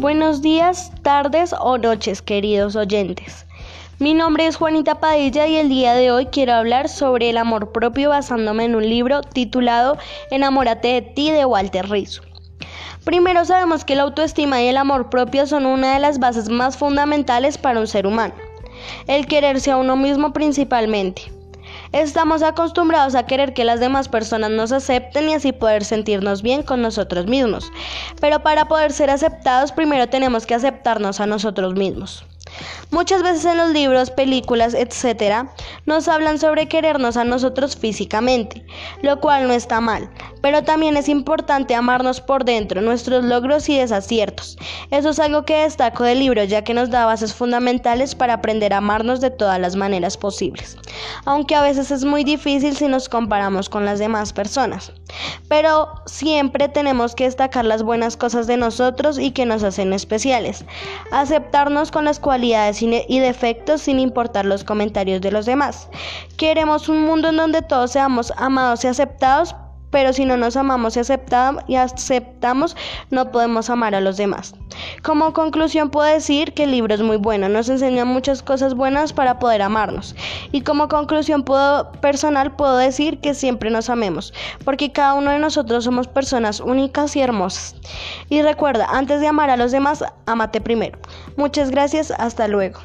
Buenos días, tardes o noches, queridos oyentes. Mi nombre es Juanita Padilla y el día de hoy quiero hablar sobre el amor propio basándome en un libro titulado Enamórate de ti de Walter Rizzo. Primero sabemos que la autoestima y el amor propio son una de las bases más fundamentales para un ser humano. El quererse a uno mismo principalmente. Estamos acostumbrados a querer que las demás personas nos acepten y así poder sentirnos bien con nosotros mismos. Pero para poder ser aceptados primero tenemos que aceptarnos a nosotros mismos. Muchas veces en los libros, películas, etc., nos hablan sobre querernos a nosotros físicamente, lo cual no está mal, pero también es importante amarnos por dentro, nuestros logros y desaciertos. Eso es algo que destaco del libro, ya que nos da bases fundamentales para aprender a amarnos de todas las maneras posibles, aunque a veces es muy difícil si nos comparamos con las demás personas. Pero siempre tenemos que destacar las buenas cosas de nosotros y que nos hacen especiales, aceptarnos con las cualidades y defectos sin importar los comentarios de los demás. Queremos un mundo en donde todos seamos amados y aceptados, pero si no nos amamos y aceptamos, y aceptamos, no podemos amar a los demás. Como conclusión puedo decir que el libro es muy bueno, nos enseña muchas cosas buenas para poder amarnos. Y como conclusión puedo, personal puedo decir que siempre nos amemos, porque cada uno de nosotros somos personas únicas y hermosas. Y recuerda, antes de amar a los demás, amate primero. Muchas gracias, hasta luego.